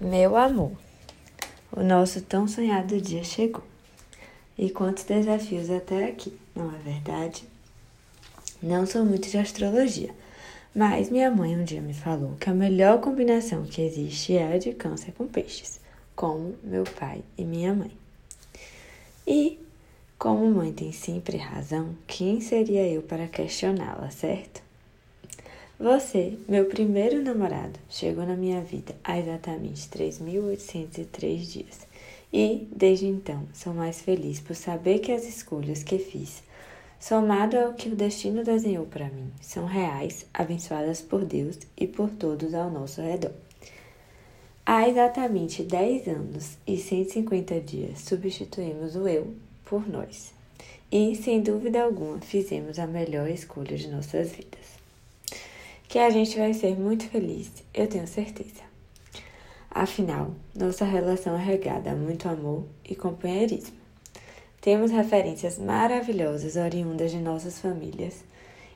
Meu amor, o nosso tão sonhado dia chegou. E quantos desafios até aqui, não é verdade? Não sou muito de astrologia, mas minha mãe um dia me falou que a melhor combinação que existe é a de câncer com peixes, como meu pai e minha mãe. E, como mãe tem sempre razão, quem seria eu para questioná-la, certo? Você, meu primeiro namorado, chegou na minha vida há exatamente 3.803 dias. E, desde então, sou mais feliz por saber que as escolhas que fiz, somado ao que o destino desenhou para mim, são reais, abençoadas por Deus e por todos ao nosso redor. Há exatamente 10 anos e 150 dias substituímos o eu por nós. E, sem dúvida alguma, fizemos a melhor escolha de nossas vidas que a gente vai ser muito feliz, eu tenho certeza. Afinal, nossa relação é regada a muito amor e companheirismo. Temos referências maravilhosas oriundas de nossas famílias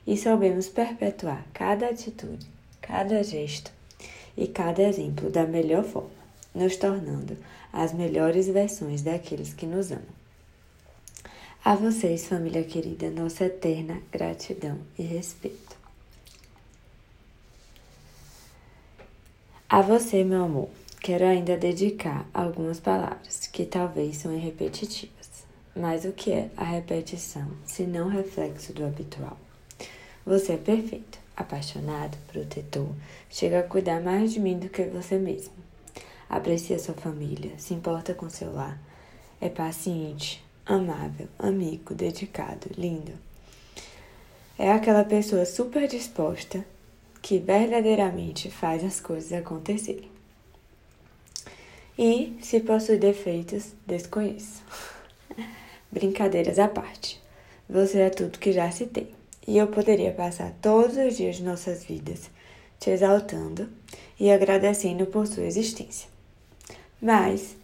e soubemos perpetuar cada atitude, cada gesto e cada exemplo da melhor forma, nos tornando as melhores versões daqueles que nos amam. A vocês, família querida, nossa eterna gratidão e respeito. A você, meu amor, quero ainda dedicar algumas palavras que talvez são repetitivas. Mas o que é a repetição se não reflexo do habitual? Você é perfeito, apaixonado, protetor, chega a cuidar mais de mim do que você mesmo. Aprecia sua família, se importa com seu lar, é paciente, amável, amigo, dedicado, lindo. É aquela pessoa super disposta que verdadeiramente faz as coisas acontecerem. E, se possui defeitos, desconheço. Brincadeiras à parte. Você é tudo que já citei. E eu poderia passar todos os dias de nossas vidas te exaltando e agradecendo por sua existência. Mas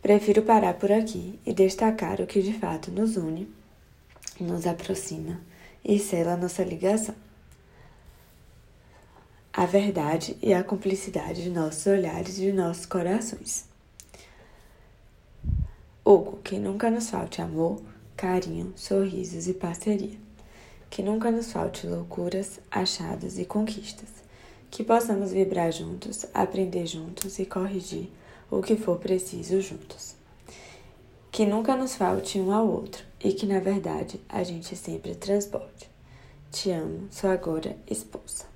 prefiro parar por aqui e destacar o que de fato nos une, nos aproxima e sela nossa ligação a verdade e a cumplicidade de nossos olhares e de nossos corações. Hugo, que nunca nos falte amor, carinho, sorrisos e parceria. Que nunca nos falte loucuras, achados e conquistas. Que possamos vibrar juntos, aprender juntos e corrigir o que for preciso juntos. Que nunca nos falte um ao outro e que, na verdade, a gente sempre transborde. Te amo, sua agora esposa.